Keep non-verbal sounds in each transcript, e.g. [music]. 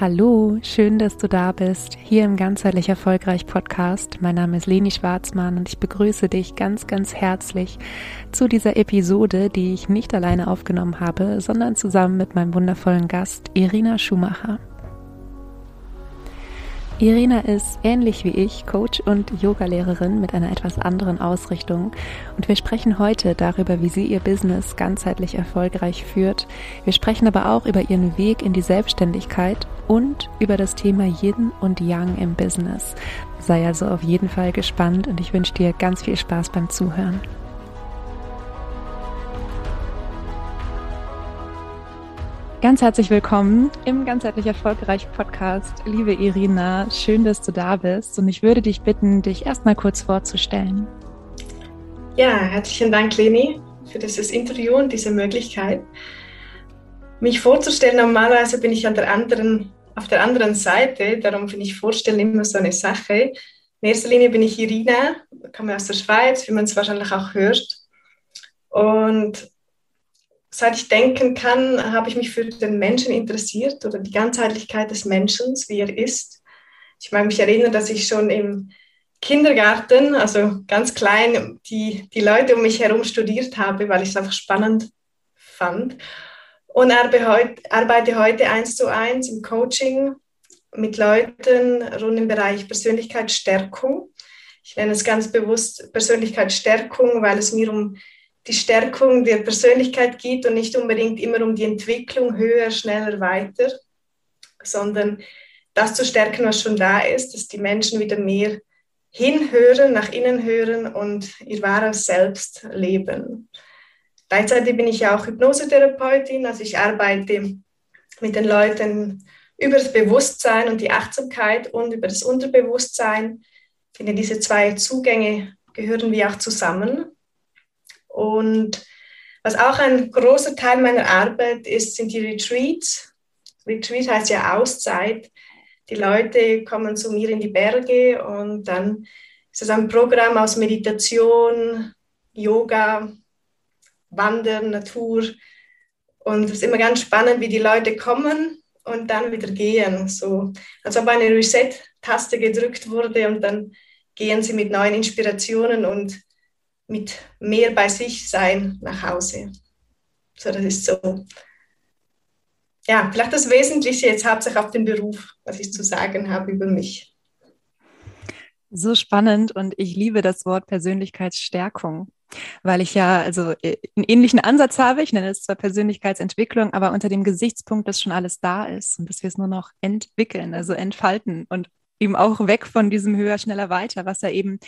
Hallo, schön, dass du da bist, hier im Ganzheitlich Erfolgreich Podcast. Mein Name ist Leni Schwarzmann und ich begrüße dich ganz, ganz herzlich zu dieser Episode, die ich nicht alleine aufgenommen habe, sondern zusammen mit meinem wundervollen Gast Irina Schumacher. Irina ist ähnlich wie ich Coach und Yogalehrerin mit einer etwas anderen Ausrichtung und wir sprechen heute darüber, wie sie ihr Business ganzheitlich erfolgreich führt. Wir sprechen aber auch über ihren Weg in die Selbstständigkeit und über das Thema Yin und Yang im Business. Sei also auf jeden Fall gespannt und ich wünsche dir ganz viel Spaß beim Zuhören. Ganz herzlich willkommen im ganzheitlich erfolgreich Podcast. Liebe Irina, schön, dass du da bist und ich würde dich bitten, dich erstmal kurz vorzustellen. Ja, herzlichen Dank, Leni, für dieses Interview und diese Möglichkeit. Mich vorzustellen, normalerweise bin ich an der anderen, auf der anderen Seite, darum finde ich Vorstellen immer so eine Sache. In erster Linie bin ich Irina, komme aus der Schweiz, wie man es wahrscheinlich auch hört. Und seit ich denken kann, habe ich mich für den Menschen interessiert oder die Ganzheitlichkeit des Menschen, wie er ist. Ich mag mich erinnern, dass ich schon im Kindergarten, also ganz klein, die, die Leute um mich herum studiert habe, weil ich es einfach spannend fand. Und arbeite heute eins zu eins im Coaching mit Leuten rund im Bereich Persönlichkeitsstärkung. Ich nenne es ganz bewusst Persönlichkeitsstärkung, weil es mir um die Stärkung der Persönlichkeit geht und nicht unbedingt immer um die Entwicklung höher, schneller, weiter, sondern das zu stärken, was schon da ist, dass die Menschen wieder mehr hinhören, nach innen hören und ihr wahres Selbst leben. Gleichzeitig bin ich ja auch Hypnosetherapeutin, also ich arbeite mit den Leuten über das Bewusstsein und die Achtsamkeit und über das Unterbewusstsein. Ich finde, diese zwei Zugänge gehören wie auch zusammen. Und was auch ein großer Teil meiner Arbeit ist, sind die Retreats. Retreat heißt ja Auszeit. Die Leute kommen zu mir in die Berge und dann ist es ein Programm aus Meditation, Yoga, Wandern, Natur. Und es ist immer ganz spannend, wie die Leute kommen und dann wieder gehen. So, als ob eine Reset-Taste gedrückt wurde und dann gehen sie mit neuen Inspirationen und mit mehr bei sich sein nach Hause. So, das ist so. Ja, vielleicht das Wesentliche jetzt hauptsächlich auf den Beruf, was ich zu sagen habe über mich. So spannend und ich liebe das Wort Persönlichkeitsstärkung, weil ich ja also äh, einen ähnlichen Ansatz habe. Ich nenne es zwar Persönlichkeitsentwicklung, aber unter dem Gesichtspunkt, dass schon alles da ist und dass wir es nur noch entwickeln, also entfalten und eben auch weg von diesem höher, schneller, weiter, was ja eben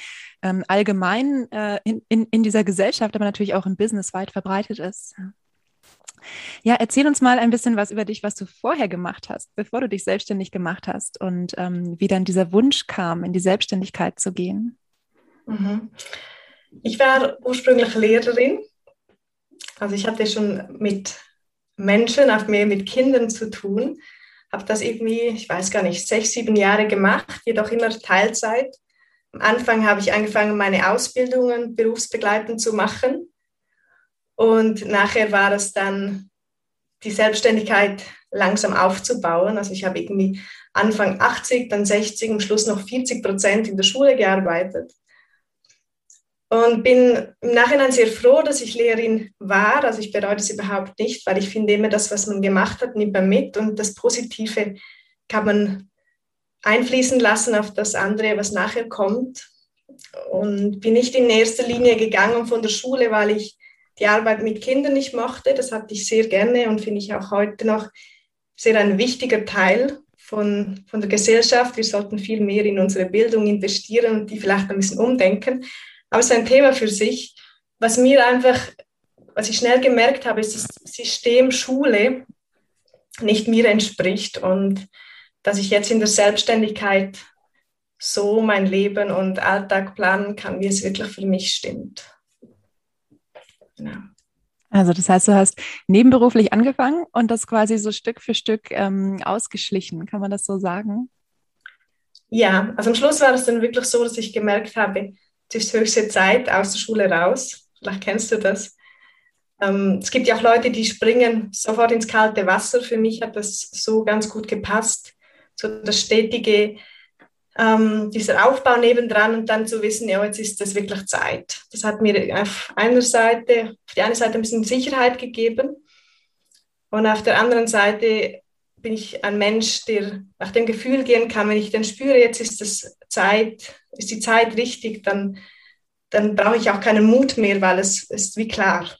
ähm, allgemein äh, in, in, in dieser Gesellschaft, aber natürlich auch im Business weit verbreitet ist. Ja, erzähl uns mal ein bisschen was über dich, was du vorher gemacht hast, bevor du dich selbstständig gemacht hast und ähm, wie dann dieser Wunsch kam, in die Selbstständigkeit zu gehen. Mhm. Ich war ursprünglich Lehrerin. Also ich hatte schon mit Menschen, auch mehr mit Kindern zu tun habe das irgendwie, ich weiß gar nicht, sechs, sieben Jahre gemacht, jedoch immer Teilzeit. Am Anfang habe ich angefangen, meine Ausbildungen berufsbegleitend zu machen. Und nachher war es dann die Selbstständigkeit langsam aufzubauen. Also ich habe irgendwie Anfang 80, dann 60, am Schluss noch 40 Prozent in der Schule gearbeitet. Und bin im Nachhinein sehr froh, dass ich Lehrerin war. Also ich bereue es überhaupt nicht, weil ich finde immer, das, was man gemacht hat, nimmt man mit und das Positive kann man einfließen lassen auf das andere, was nachher kommt. Und bin nicht in erster Linie gegangen von der Schule, weil ich die Arbeit mit Kindern nicht mochte. Das hatte ich sehr gerne und finde ich auch heute noch sehr ein wichtiger Teil von, von der Gesellschaft. Wir sollten viel mehr in unsere Bildung investieren und die vielleicht ein bisschen umdenken. Aber es ist ein Thema für sich. Was mir einfach, was ich schnell gemerkt habe, ist, dass das System Schule nicht mir entspricht und dass ich jetzt in der Selbstständigkeit so mein Leben und Alltag planen kann, wie es wirklich für mich stimmt. Genau. Also das heißt, du hast nebenberuflich angefangen und das quasi so Stück für Stück ähm, ausgeschlichen, kann man das so sagen? Ja, also am Schluss war es dann wirklich so, dass ich gemerkt habe, es ist höchste Zeit aus der Schule raus. Vielleicht kennst du das. Ähm, es gibt ja auch Leute, die springen sofort ins kalte Wasser. Für mich hat das so ganz gut gepasst. so das stetige, ähm, dieser Aufbau nebendran und dann zu wissen, ja, jetzt ist das wirklich Zeit. Das hat mir auf einer Seite, auf die eine Seite ein bisschen Sicherheit gegeben und auf der anderen Seite bin ich ein Mensch, der nach dem Gefühl gehen kann, wenn ich dann spüre, jetzt ist das Zeit, ist die Zeit richtig, dann, dann brauche ich auch keinen Mut mehr, weil es ist wie klar.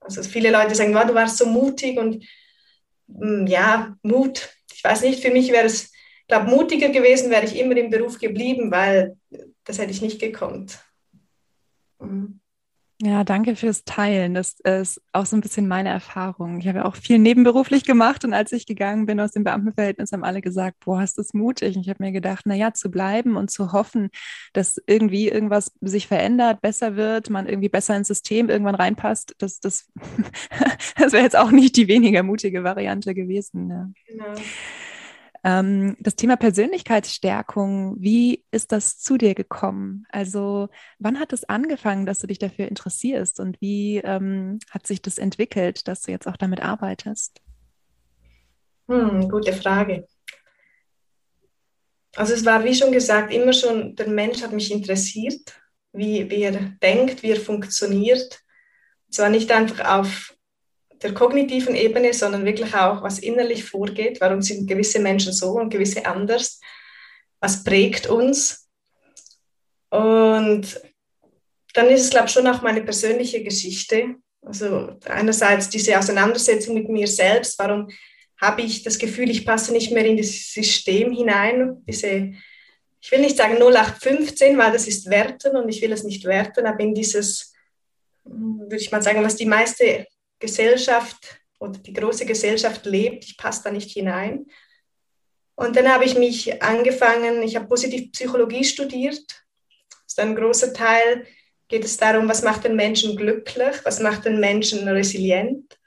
Also viele Leute sagen, wow, du warst so mutig und mm, ja, Mut. Ich weiß nicht, für mich wäre es, ich glaube, mutiger gewesen, wäre ich immer im Beruf geblieben, weil das hätte ich nicht gekonnt. Mhm. Ja, danke fürs Teilen. Das ist auch so ein bisschen meine Erfahrung. Ich habe ja auch viel nebenberuflich gemacht und als ich gegangen bin aus dem Beamtenverhältnis, haben alle gesagt, boah, hast du es mutig. Und ich habe mir gedacht, na ja, zu bleiben und zu hoffen, dass irgendwie irgendwas sich verändert, besser wird, man irgendwie besser ins System irgendwann reinpasst, das, das, [laughs] das wäre jetzt auch nicht die weniger mutige Variante gewesen. Ja. Genau. Ähm, das Thema Persönlichkeitsstärkung, wie ist das zu dir gekommen? Also wann hat es angefangen, dass du dich dafür interessierst und wie ähm, hat sich das entwickelt, dass du jetzt auch damit arbeitest? Hm, gute Frage. Also es war, wie schon gesagt, immer schon, der Mensch hat mich interessiert, wie, wie er denkt, wie er funktioniert. Zwar nicht einfach auf der kognitiven Ebene, sondern wirklich auch, was innerlich vorgeht. Warum sind gewisse Menschen so und gewisse anders? Was prägt uns? Und dann ist es, glaube ich, schon auch meine persönliche Geschichte. Also einerseits diese Auseinandersetzung mit mir selbst. Warum habe ich das Gefühl, ich passe nicht mehr in das System hinein? Diese, ich will nicht sagen 0815, weil das ist Werten und ich will es nicht werten, aber in dieses, hm, würde ich mal sagen, was die meiste Gesellschaft oder die große Gesellschaft lebt. Ich passe da nicht hinein. Und dann habe ich mich angefangen, ich habe Positivpsychologie studiert. Das ist ein großer Teil, geht es darum, was macht den Menschen glücklich, was macht den Menschen resilient.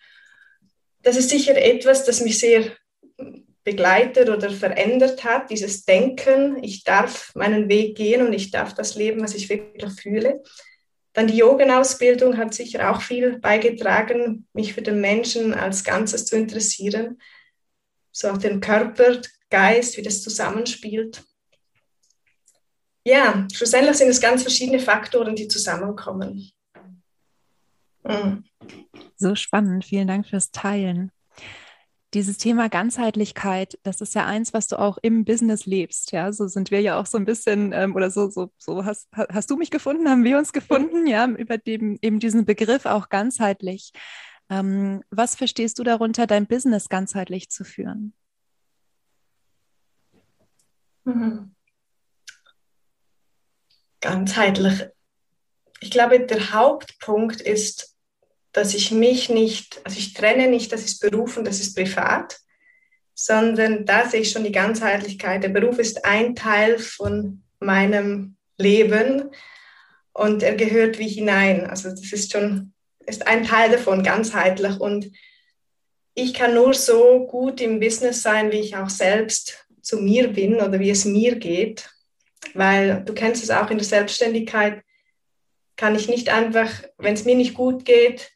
Das ist sicher etwas, das mich sehr begleitet oder verändert hat, dieses Denken, ich darf meinen Weg gehen und ich darf das leben, was ich wirklich fühle. Dann die Yogenausbildung hat sicher auch viel beigetragen, mich für den Menschen als Ganzes zu interessieren. So auch den Körper, Geist, wie das zusammenspielt. Ja, schlussendlich sind es ganz verschiedene Faktoren, die zusammenkommen. Mhm. So spannend. Vielen Dank fürs Teilen dieses Thema Ganzheitlichkeit, das ist ja eins, was du auch im Business lebst. Ja, so sind wir ja auch so ein bisschen ähm, oder so, so, so hast, hast du mich gefunden, haben wir uns gefunden, ja, über dem, eben diesen Begriff auch ganzheitlich. Ähm, was verstehst du darunter, dein Business ganzheitlich zu führen? Mhm. Ganzheitlich. Ich glaube, der Hauptpunkt ist, dass ich mich nicht, also ich trenne nicht, das ist Beruf und das ist privat, sondern da sehe ich schon die Ganzheitlichkeit. Der Beruf ist ein Teil von meinem Leben und er gehört wie hinein. Also das ist schon, ist ein Teil davon, ganzheitlich. Und ich kann nur so gut im Business sein, wie ich auch selbst zu mir bin oder wie es mir geht. Weil du kennst es auch in der Selbstständigkeit, kann ich nicht einfach, wenn es mir nicht gut geht,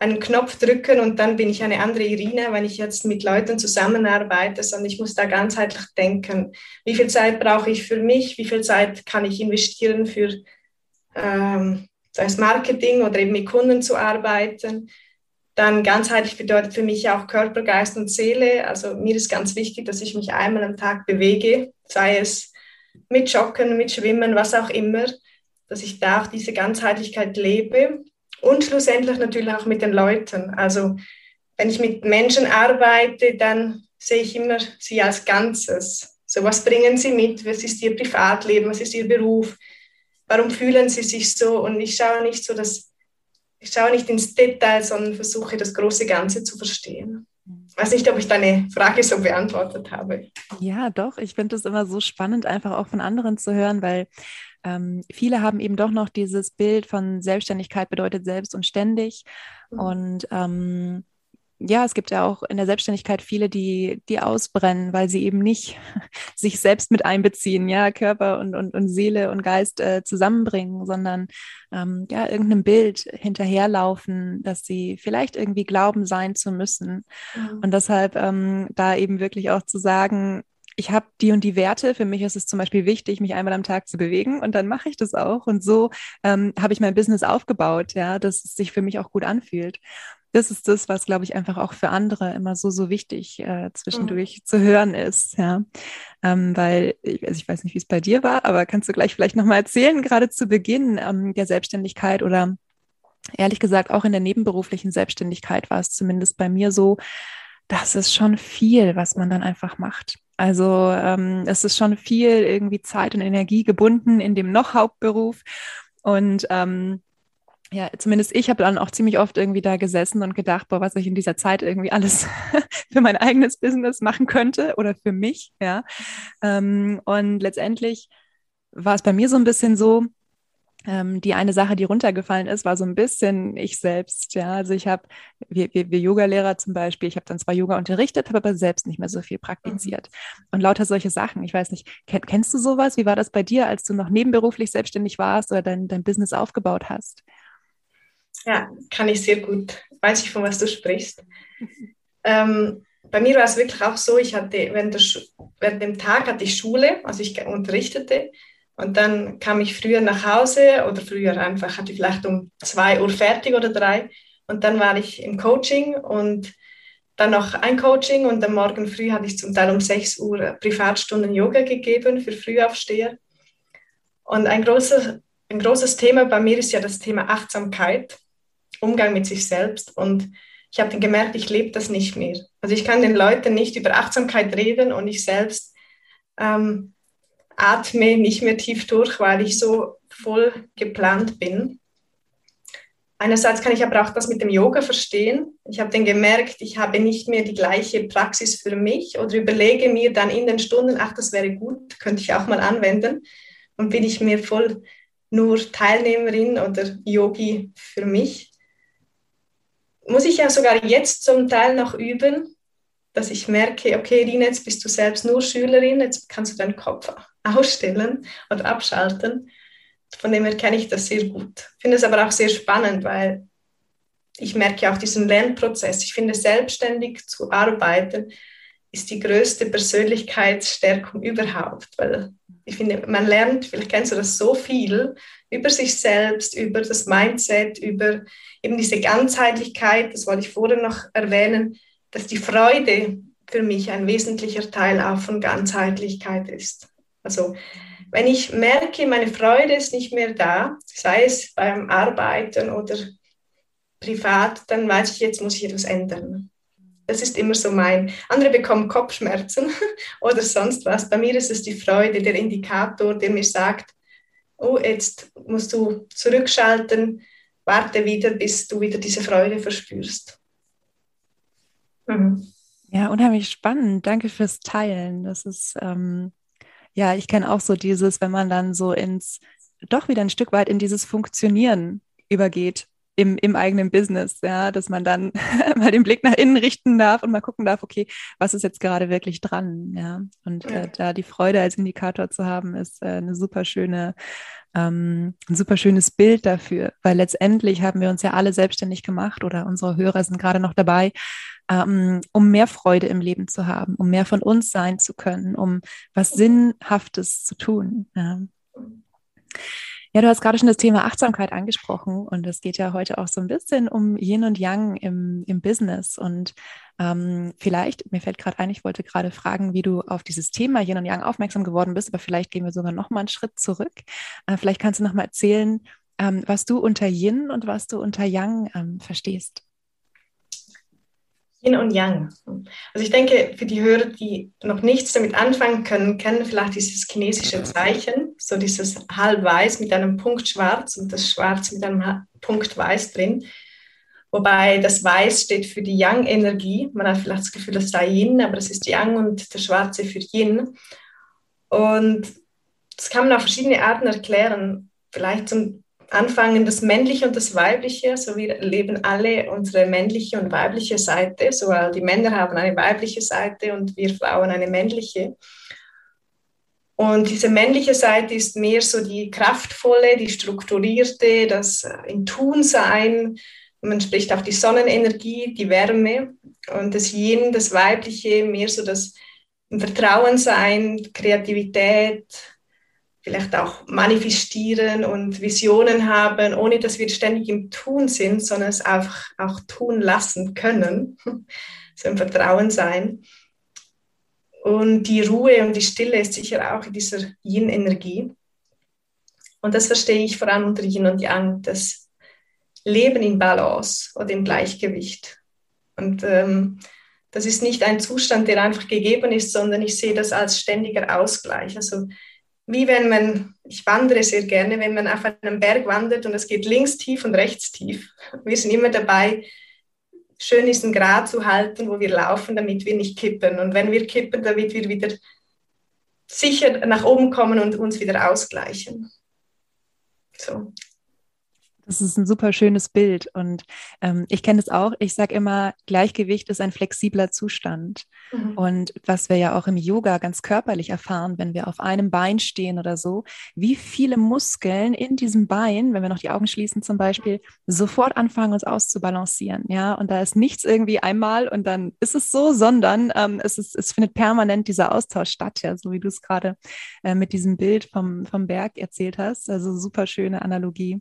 einen Knopf drücken und dann bin ich eine andere Irina, wenn ich jetzt mit Leuten zusammenarbeite, sondern ich muss da ganzheitlich denken. Wie viel Zeit brauche ich für mich? Wie viel Zeit kann ich investieren für ähm, das Marketing oder eben mit Kunden zu arbeiten? Dann ganzheitlich bedeutet für mich auch Körper, Geist und Seele. Also mir ist ganz wichtig, dass ich mich einmal am Tag bewege, sei es mit Joggen, mit Schwimmen, was auch immer, dass ich da auch diese Ganzheitlichkeit lebe und schlussendlich natürlich auch mit den Leuten. Also wenn ich mit Menschen arbeite, dann sehe ich immer sie als Ganzes. So, was bringen sie mit? Was ist ihr Privatleben? Was ist ihr Beruf? Warum fühlen sie sich so? Und ich schaue nicht so, dass ich schaue nicht ins Detail, sondern versuche das große Ganze zu verstehen. Ich weiß nicht, ob ich deine Frage so beantwortet habe. Ja, doch. Ich finde es immer so spannend, einfach auch von anderen zu hören, weil ähm, viele haben eben doch noch dieses Bild von Selbstständigkeit bedeutet selbst und ständig. Mhm. Und ähm, ja, es gibt ja auch in der Selbstständigkeit viele, die, die ausbrennen, weil sie eben nicht [laughs] sich selbst mit einbeziehen, ja, Körper und, und, und Seele und Geist äh, zusammenbringen, sondern ähm, ja, irgendeinem Bild hinterherlaufen, dass sie vielleicht irgendwie glauben sein zu müssen. Mhm. Und deshalb ähm, da eben wirklich auch zu sagen, ich habe die und die Werte. Für mich ist es zum Beispiel wichtig, mich einmal am Tag zu bewegen und dann mache ich das auch. Und so ähm, habe ich mein Business aufgebaut, ja, dass es sich für mich auch gut anfühlt. Das ist das, was, glaube ich, einfach auch für andere immer so, so wichtig äh, zwischendurch mhm. zu hören ist, ja. Ähm, weil, ich, also ich weiß nicht, wie es bei dir war, aber kannst du gleich vielleicht nochmal erzählen, gerade zu Beginn ähm, der Selbstständigkeit oder ehrlich gesagt auch in der nebenberuflichen Selbstständigkeit war es zumindest bei mir so, das ist schon viel, was man dann einfach macht. Also ähm, es ist schon viel irgendwie Zeit und Energie gebunden in dem noch Hauptberuf. Und ähm, ja, zumindest ich habe dann auch ziemlich oft irgendwie da gesessen und gedacht, boah, was ich in dieser Zeit irgendwie alles [laughs] für mein eigenes Business machen könnte oder für mich, ja. Ähm, und letztendlich war es bei mir so ein bisschen so, ähm, die eine Sache, die runtergefallen ist, war so ein bisschen ich selbst. Ja, also ich habe, wir, wir, wir Yoga-Lehrer zum Beispiel, ich habe dann zwar Yoga unterrichtet, habe aber selbst nicht mehr so viel praktiziert. Mhm. Und lauter solche Sachen. Ich weiß nicht, kenn, kennst du sowas? Wie war das bei dir, als du noch nebenberuflich selbstständig warst oder dein, dein Business aufgebaut hast? Ja, kann ich sehr gut. Weiß ich, von was du sprichst. ähm, bei mir war es wirklich auch so, ich hatte während, der während dem Tag hatte ich Schule, also ich unterrichtete und dann kam ich früher nach Hause oder früher einfach, hatte ich vielleicht um zwei Uhr fertig oder drei. Und dann war ich im Coaching und dann noch ein Coaching und am Morgen früh hatte ich zum Teil um 6 Uhr Privatstunden Yoga gegeben für Frühaufsteher. Und ein, großer, ein großes Thema bei mir ist ja das Thema Achtsamkeit, Umgang mit sich selbst. Und ich habe dann gemerkt, ich lebe das nicht mehr. Also ich kann den Leuten nicht über Achtsamkeit reden und ich selbst ähm, atme nicht mehr tief durch, weil ich so voll geplant bin. Einerseits kann ich aber auch das mit dem Yoga verstehen. Ich habe dann gemerkt, ich habe nicht mehr die gleiche Praxis für mich oder überlege mir dann in den Stunden, ach, das wäre gut, könnte ich auch mal anwenden. Und bin ich mir voll nur Teilnehmerin oder Yogi für mich. Muss ich ja sogar jetzt zum Teil noch üben, dass ich merke, okay, Rina, jetzt bist du selbst nur Schülerin, jetzt kannst du deinen Kopf ausstellen oder abschalten. Von dem her kenne ich das sehr gut. Finde es aber auch sehr spannend, weil ich merke auch diesen Lernprozess. Ich finde, selbstständig zu arbeiten ist die größte Persönlichkeitsstärkung überhaupt, weil ich finde, man lernt, vielleicht kennst du das so viel über sich selbst, über das Mindset, über eben diese Ganzheitlichkeit, das wollte ich vorher noch erwähnen, dass die Freude für mich ein wesentlicher Teil auch von Ganzheitlichkeit ist. Also wenn ich merke, meine Freude ist nicht mehr da, sei es beim Arbeiten oder privat, dann weiß ich, jetzt muss ich etwas ändern. Das ist immer so mein. Andere bekommen Kopfschmerzen [laughs] oder sonst was. Bei mir ist es die Freude, der Indikator, der mir sagt, oh, jetzt musst du zurückschalten, warte wieder, bis du wieder diese Freude verspürst. Mhm. Ja, unheimlich spannend. Danke fürs Teilen. Das ist, ähm, ja, ich kenne auch so dieses, wenn man dann so ins, doch wieder ein Stück weit in dieses Funktionieren übergeht im, im eigenen Business, ja, dass man dann [laughs] mal den Blick nach innen richten darf und mal gucken darf, okay, was ist jetzt gerade wirklich dran, ja. Und äh, da die Freude als Indikator zu haben, ist äh, eine super schöne, ähm, ein super schönes Bild dafür, weil letztendlich haben wir uns ja alle selbstständig gemacht oder unsere Hörer sind gerade noch dabei, ähm, um mehr Freude im Leben zu haben, um mehr von uns sein zu können, um was Sinnhaftes zu tun. Ja. Ja, du hast gerade schon das Thema Achtsamkeit angesprochen und es geht ja heute auch so ein bisschen um Yin und Yang im, im Business. Und ähm, vielleicht, mir fällt gerade ein, ich wollte gerade fragen, wie du auf dieses Thema Yin und Yang aufmerksam geworden bist, aber vielleicht gehen wir sogar noch mal einen Schritt zurück. Äh, vielleicht kannst du noch mal erzählen, ähm, was du unter Yin und was du unter Yang ähm, verstehst. Yin und Yang. Also ich denke, für die Hörer, die noch nichts damit anfangen können, kennen vielleicht dieses chinesische Zeichen, so dieses halb weiß mit einem Punkt schwarz und das Schwarz mit einem Punkt weiß drin. Wobei das Weiß steht für die Yang-Energie. Man hat vielleicht das Gefühl, das sei Yin, aber es ist Yang und der Schwarze für Yin. Und das kann man auf verschiedene Arten erklären. Vielleicht zum anfangen, das männliche und das weibliche, so wir leben alle unsere männliche und weibliche Seite, so die Männer haben eine weibliche Seite und wir Frauen eine männliche. Und diese männliche Seite ist mehr so die kraftvolle, die strukturierte, das äh, in Tun sein. Man spricht auch die Sonnenenergie, die Wärme. Und das Yin, das weibliche, mehr so das im Vertrauen sein, Kreativität, vielleicht auch manifestieren und Visionen haben, ohne dass wir ständig im Tun sind, sondern es einfach auch tun lassen können. [laughs] so im Vertrauen sein. Und die Ruhe und die Stille ist sicher auch in dieser Yin-Energie. Und das verstehe ich vor allem unter Yin und Yang, das Leben in Balance oder im Gleichgewicht. Und ähm, das ist nicht ein Zustand, der einfach gegeben ist, sondern ich sehe das als ständiger Ausgleich. Also wie wenn man, ich wandere sehr gerne, wenn man auf einem Berg wandert und es geht links tief und rechts tief. Wir sind immer dabei, schön diesen Grad zu halten, wo wir laufen, damit wir nicht kippen. Und wenn wir kippen, damit wir wieder sicher nach oben kommen und uns wieder ausgleichen. So. Das ist ein super schönes Bild und ähm, ich kenne es auch. Ich sage immer, Gleichgewicht ist ein flexibler Zustand. Mhm. Und was wir ja auch im Yoga ganz körperlich erfahren, wenn wir auf einem Bein stehen oder so, wie viele Muskeln in diesem Bein, wenn wir noch die Augen schließen zum Beispiel, sofort anfangen, uns auszubalancieren. Ja, und da ist nichts irgendwie einmal und dann ist es so, sondern ähm, es, ist, es findet permanent dieser Austausch statt, ja, so wie du es gerade äh, mit diesem Bild vom, vom Berg erzählt hast. Also super schöne Analogie.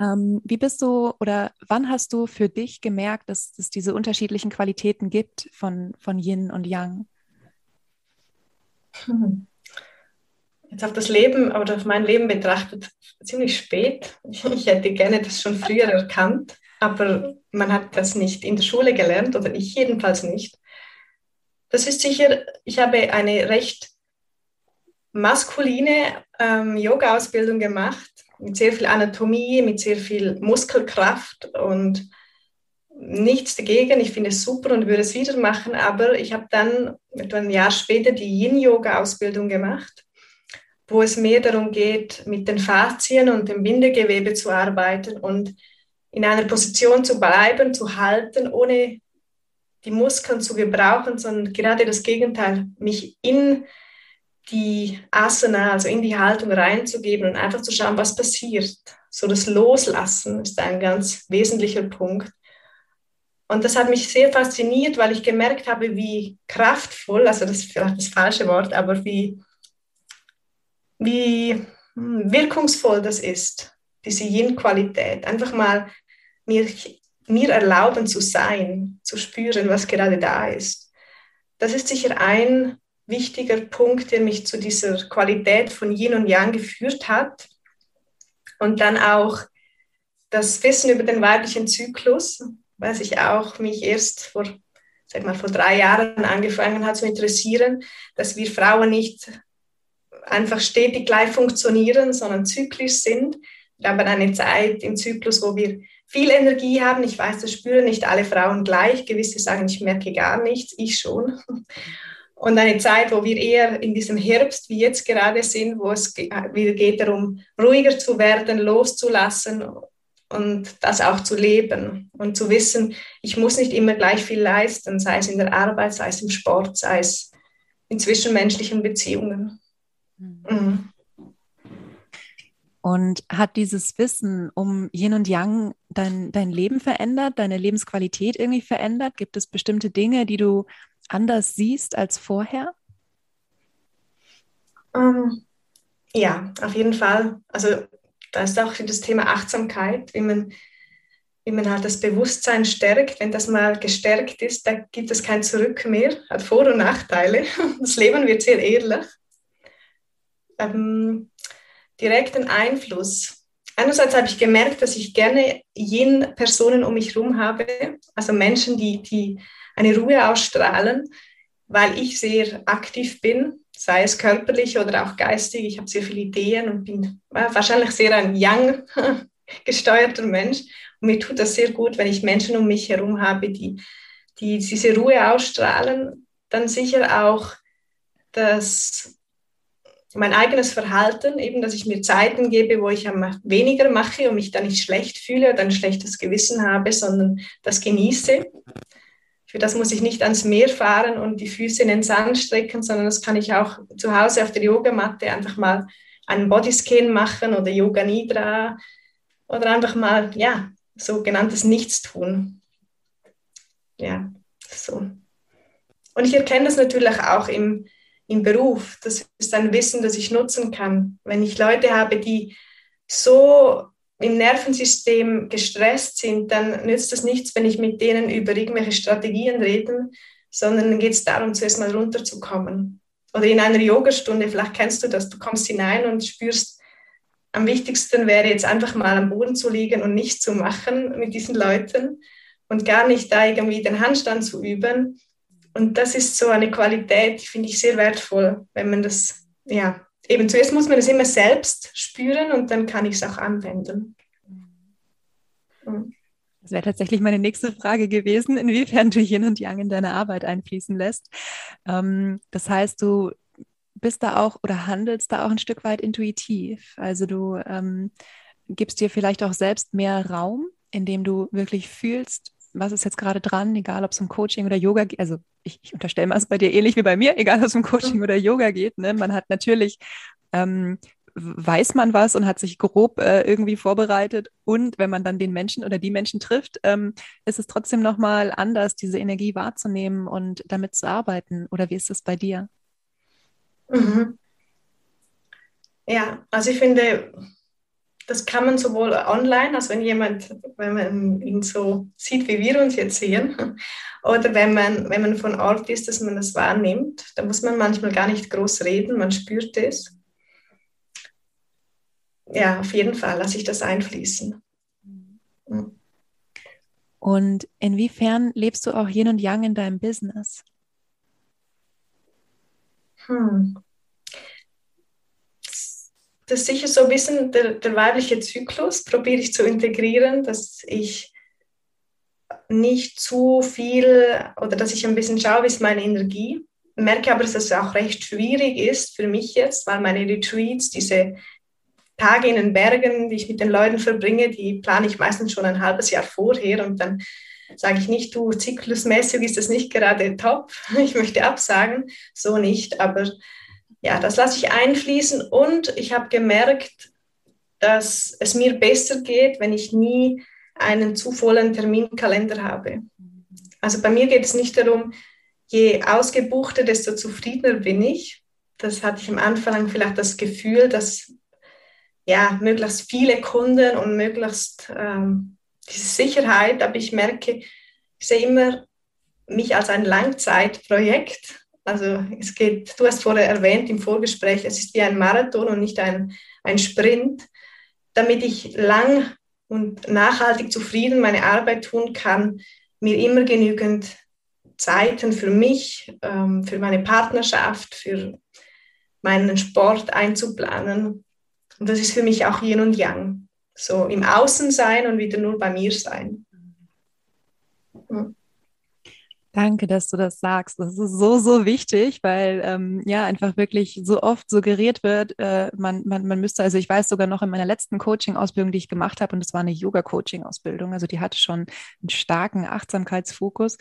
Ähm, wie bist du oder wann hast du für dich gemerkt, dass es diese unterschiedlichen Qualitäten gibt von, von Yin und Yang? Hm. Jetzt auf das Leben oder auf mein Leben betrachtet, ziemlich spät. Ich hätte gerne das schon früher erkannt, aber man hat das nicht in der Schule gelernt oder ich jedenfalls nicht. Das ist sicher, ich habe eine recht maskuline ähm, Yoga-Ausbildung gemacht mit sehr viel Anatomie, mit sehr viel Muskelkraft und nichts dagegen. Ich finde es super und würde es wieder machen, aber ich habe dann etwa ein Jahr später die Yin-Yoga-Ausbildung gemacht, wo es mehr darum geht, mit den Faszien und dem Bindegewebe zu arbeiten und in einer Position zu bleiben, zu halten, ohne die Muskeln zu gebrauchen, sondern gerade das Gegenteil, mich in die Asana, also in die Haltung reinzugeben und einfach zu schauen, was passiert. So das Loslassen ist ein ganz wesentlicher Punkt. Und das hat mich sehr fasziniert, weil ich gemerkt habe, wie kraftvoll, also das ist vielleicht das falsche Wort, aber wie, wie hm, wirkungsvoll das ist, diese Yin-Qualität. Einfach mal mir, mir erlauben zu sein, zu spüren, was gerade da ist. Das ist sicher ein wichtiger Punkt, der mich zu dieser Qualität von Yin und Yang geführt hat. Und dann auch das Wissen über den weiblichen Zyklus, was ich auch mich erst vor, sag mal, vor drei Jahren angefangen hat zu interessieren, dass wir Frauen nicht einfach stetig gleich funktionieren, sondern zyklisch sind. Wir haben eine Zeit im Zyklus, wo wir viel Energie haben. Ich weiß, das spüren nicht alle Frauen gleich. Gewisse sagen, ich merke gar nichts, ich schon und eine Zeit, wo wir eher in diesem Herbst wie jetzt gerade sind, wo es wieder geht darum, ruhiger zu werden, loszulassen und das auch zu leben und zu wissen, ich muss nicht immer gleich viel leisten, sei es in der Arbeit, sei es im Sport, sei es in zwischenmenschlichen Beziehungen. Mhm. mhm. Und hat dieses Wissen um Yin und Yang dein, dein Leben verändert, deine Lebensqualität irgendwie verändert? Gibt es bestimmte Dinge, die du anders siehst als vorher? Ähm, ja, auf jeden Fall. Also da ist auch das Thema Achtsamkeit, wie man, wie man halt das Bewusstsein stärkt. Wenn das mal gestärkt ist, da gibt es kein Zurück mehr, hat Vor- und Nachteile. [laughs] Das Leben wird sehr ehrlich. Ähm, direkten Einfluss. Einerseits habe ich gemerkt, dass ich gerne jene Personen um mich herum habe, also Menschen, die, die eine Ruhe ausstrahlen, weil ich sehr aktiv bin, sei es körperlich oder auch geistig. Ich habe sehr viele Ideen und bin wahrscheinlich sehr ein young [laughs] gesteuerter Mensch. Und mir tut das sehr gut, wenn ich Menschen um mich herum habe, die, die diese Ruhe ausstrahlen. Dann sicher auch das mein eigenes Verhalten, eben, dass ich mir Zeiten gebe, wo ich weniger mache und mich dann nicht schlecht fühle oder ein schlechtes Gewissen habe, sondern das genieße. Für das muss ich nicht ans Meer fahren und die Füße in den Sand strecken, sondern das kann ich auch zu Hause auf der Yogamatte einfach mal einen Bodyscan machen oder Yoga Nidra oder einfach mal, ja, sogenanntes Nichtstun. Ja, so. Und ich erkenne das natürlich auch im, im Beruf. Das ist ein Wissen, das ich nutzen kann. Wenn ich Leute habe, die so im Nervensystem gestresst sind, dann nützt es nichts, wenn ich mit denen über irgendwelche Strategien rede, sondern dann geht es darum, zuerst mal runterzukommen. Oder in einer Yogastunde, vielleicht kennst du das, du kommst hinein und spürst, am wichtigsten wäre jetzt einfach mal am Boden zu liegen und nichts zu machen mit diesen Leuten und gar nicht da irgendwie den Handstand zu üben. Und das ist so eine Qualität, die finde ich sehr wertvoll, wenn man das, ja, eben zuerst muss man es immer selbst spüren und dann kann ich es auch anwenden. Mhm. Das wäre tatsächlich meine nächste Frage gewesen, inwiefern du Yin und Yang in deine Arbeit einfließen lässt. Ähm, das heißt, du bist da auch oder handelst da auch ein Stück weit intuitiv. Also du ähm, gibst dir vielleicht auch selbst mehr Raum, indem du wirklich fühlst, was ist jetzt gerade dran, egal ob es um Coaching oder Yoga geht. Also ich, ich unterstelle mal, es bei dir ähnlich wie bei mir, egal ob es um Coaching oder Yoga geht. Ne? Man hat natürlich ähm, weiß man was und hat sich grob äh, irgendwie vorbereitet. Und wenn man dann den Menschen oder die Menschen trifft, ähm, ist es trotzdem nochmal anders, diese Energie wahrzunehmen und damit zu arbeiten. Oder wie ist das bei dir? Mhm. Ja, also ich finde, das kann man sowohl online, also wenn jemand, wenn man ihn so sieht, wie wir uns jetzt sehen, oder wenn man, wenn man von Ort ist, dass man das wahrnimmt, da muss man manchmal gar nicht groß reden, man spürt es ja, auf jeden Fall lasse ich das einfließen. Und inwiefern lebst du auch Yin und Yang in deinem Business? Hm. Das ist sicher so ein bisschen der, der weibliche Zyklus, probiere ich zu integrieren, dass ich nicht zu viel oder dass ich ein bisschen schaue, wie ist meine Energie. Merke aber, dass es auch recht schwierig ist für mich jetzt, weil meine Retreats, diese Tage in den Bergen, die ich mit den Leuten verbringe, die plane ich meistens schon ein halbes Jahr vorher und dann sage ich nicht, du, zyklusmäßig ist das nicht gerade top, [laughs] ich möchte absagen, so nicht, aber ja, das lasse ich einfließen und ich habe gemerkt, dass es mir besser geht, wenn ich nie einen zu vollen Terminkalender habe. Also bei mir geht es nicht darum, je ausgebuchter, desto zufriedener bin ich. Das hatte ich am Anfang vielleicht das Gefühl, dass ja, möglichst viele Kunden und möglichst ähm, diese Sicherheit. Aber ich merke, ich sehe immer mich als ein Langzeitprojekt. Also es geht, du hast vorher erwähnt im Vorgespräch, es ist wie ein Marathon und nicht ein, ein Sprint. Damit ich lang und nachhaltig zufrieden meine Arbeit tun kann, mir immer genügend Zeiten für mich, ähm, für meine Partnerschaft, für meinen Sport einzuplanen. Und das ist für mich auch Yin und Yang. So im Außen sein und wieder nur bei mir sein. Mhm. Danke, dass du das sagst. Das ist so, so wichtig, weil ähm, ja einfach wirklich so oft suggeriert wird, äh, man, man, man müsste, also ich weiß sogar noch in meiner letzten Coaching-Ausbildung, die ich gemacht habe, und das war eine Yoga-Coaching-Ausbildung, also die hatte schon einen starken Achtsamkeitsfokus.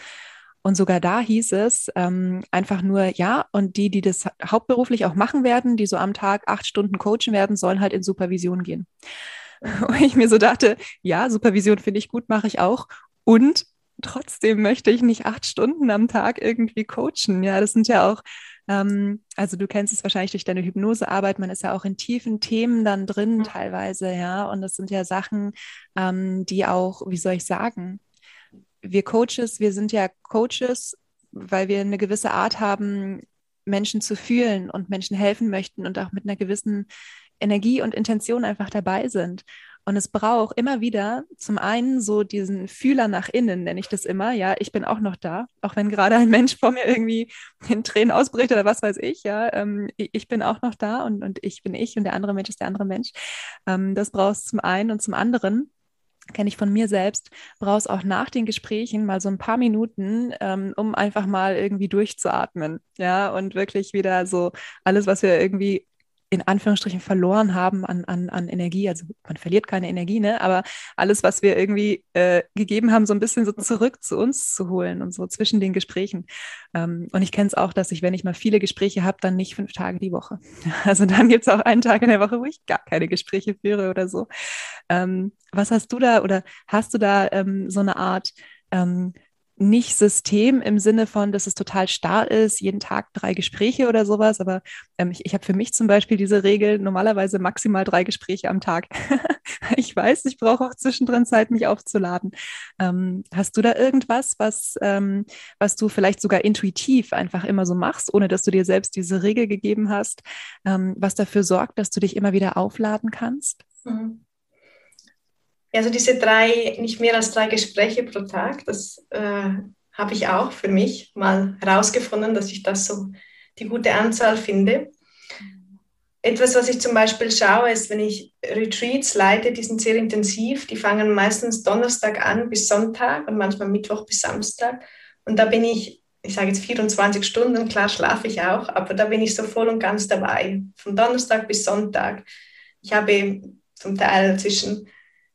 Und sogar da hieß es ähm, einfach nur, ja, und die, die das hauptberuflich auch machen werden, die so am Tag acht Stunden coachen werden, sollen halt in Supervision gehen. [laughs] Und ich mir so dachte, ja, Supervision finde ich gut, mache ich auch. Und trotzdem möchte ich nicht acht Stunden am Tag irgendwie coachen. Ja, das sind ja auch, ähm, also du kennst es wahrscheinlich durch deine Hypnosearbeit, man ist ja auch in tiefen Themen dann drin teilweise, ja. Und das sind ja Sachen, ähm, die auch, wie soll ich sagen, wir Coaches, wir sind ja Coaches, weil wir eine gewisse Art haben, Menschen zu fühlen und Menschen helfen möchten und auch mit einer gewissen Energie und Intention einfach dabei sind. Und es braucht immer wieder zum einen so diesen Fühler nach innen, nenne ich das immer. Ja, ich bin auch noch da, auch wenn gerade ein Mensch vor mir irgendwie [laughs] in Tränen ausbricht oder was weiß ich. Ja, ähm, ich bin auch noch da und, und ich bin ich und der andere Mensch ist der andere Mensch. Ähm, das brauchst zum einen und zum anderen kenne ich von mir selbst, brauchst auch nach den Gesprächen mal so ein paar Minuten, ähm, um einfach mal irgendwie durchzuatmen, ja, und wirklich wieder so alles, was wir irgendwie in Anführungsstrichen verloren haben an, an, an Energie. Also man verliert keine Energie, ne? aber alles, was wir irgendwie äh, gegeben haben, so ein bisschen so zurück zu uns zu holen und so zwischen den Gesprächen. Ähm, und ich kenne es auch, dass ich, wenn ich mal viele Gespräche habe, dann nicht fünf Tage die Woche. [laughs] Also dann gibt es auch einen Tag in der Woche, wo ich gar keine Gespräche führe oder so. Ähm, was hast du da oder hast du da ähm, so eine Art ähm, nicht System im Sinne von, dass es total starr ist, jeden Tag drei Gespräche oder sowas, aber ähm, ich, ich habe für mich zum Beispiel diese Regel, normalerweise maximal drei Gespräche am Tag. [laughs] ich weiß, ich brauche auch zwischendrin Zeit, mich aufzuladen. Ähm, hast du da irgendwas, was, ähm, was du vielleicht sogar intuitiv einfach immer so machst, ohne dass du dir selbst diese Regel gegeben hast, ähm, was dafür sorgt, dass du dich immer wieder aufladen kannst? Mhm. Also diese drei, nicht mehr als drei Gespräche pro Tag, das äh, habe ich auch für mich mal herausgefunden, dass ich das so die gute Anzahl finde. Etwas, was ich zum Beispiel schaue, ist, wenn ich Retreats leite, die sind sehr intensiv. Die fangen meistens Donnerstag an bis Sonntag und manchmal Mittwoch bis Samstag. Und da bin ich, ich sage jetzt 24 Stunden, klar schlafe ich auch, aber da bin ich so voll und ganz dabei. Von Donnerstag bis Sonntag. Ich habe zum Teil zwischen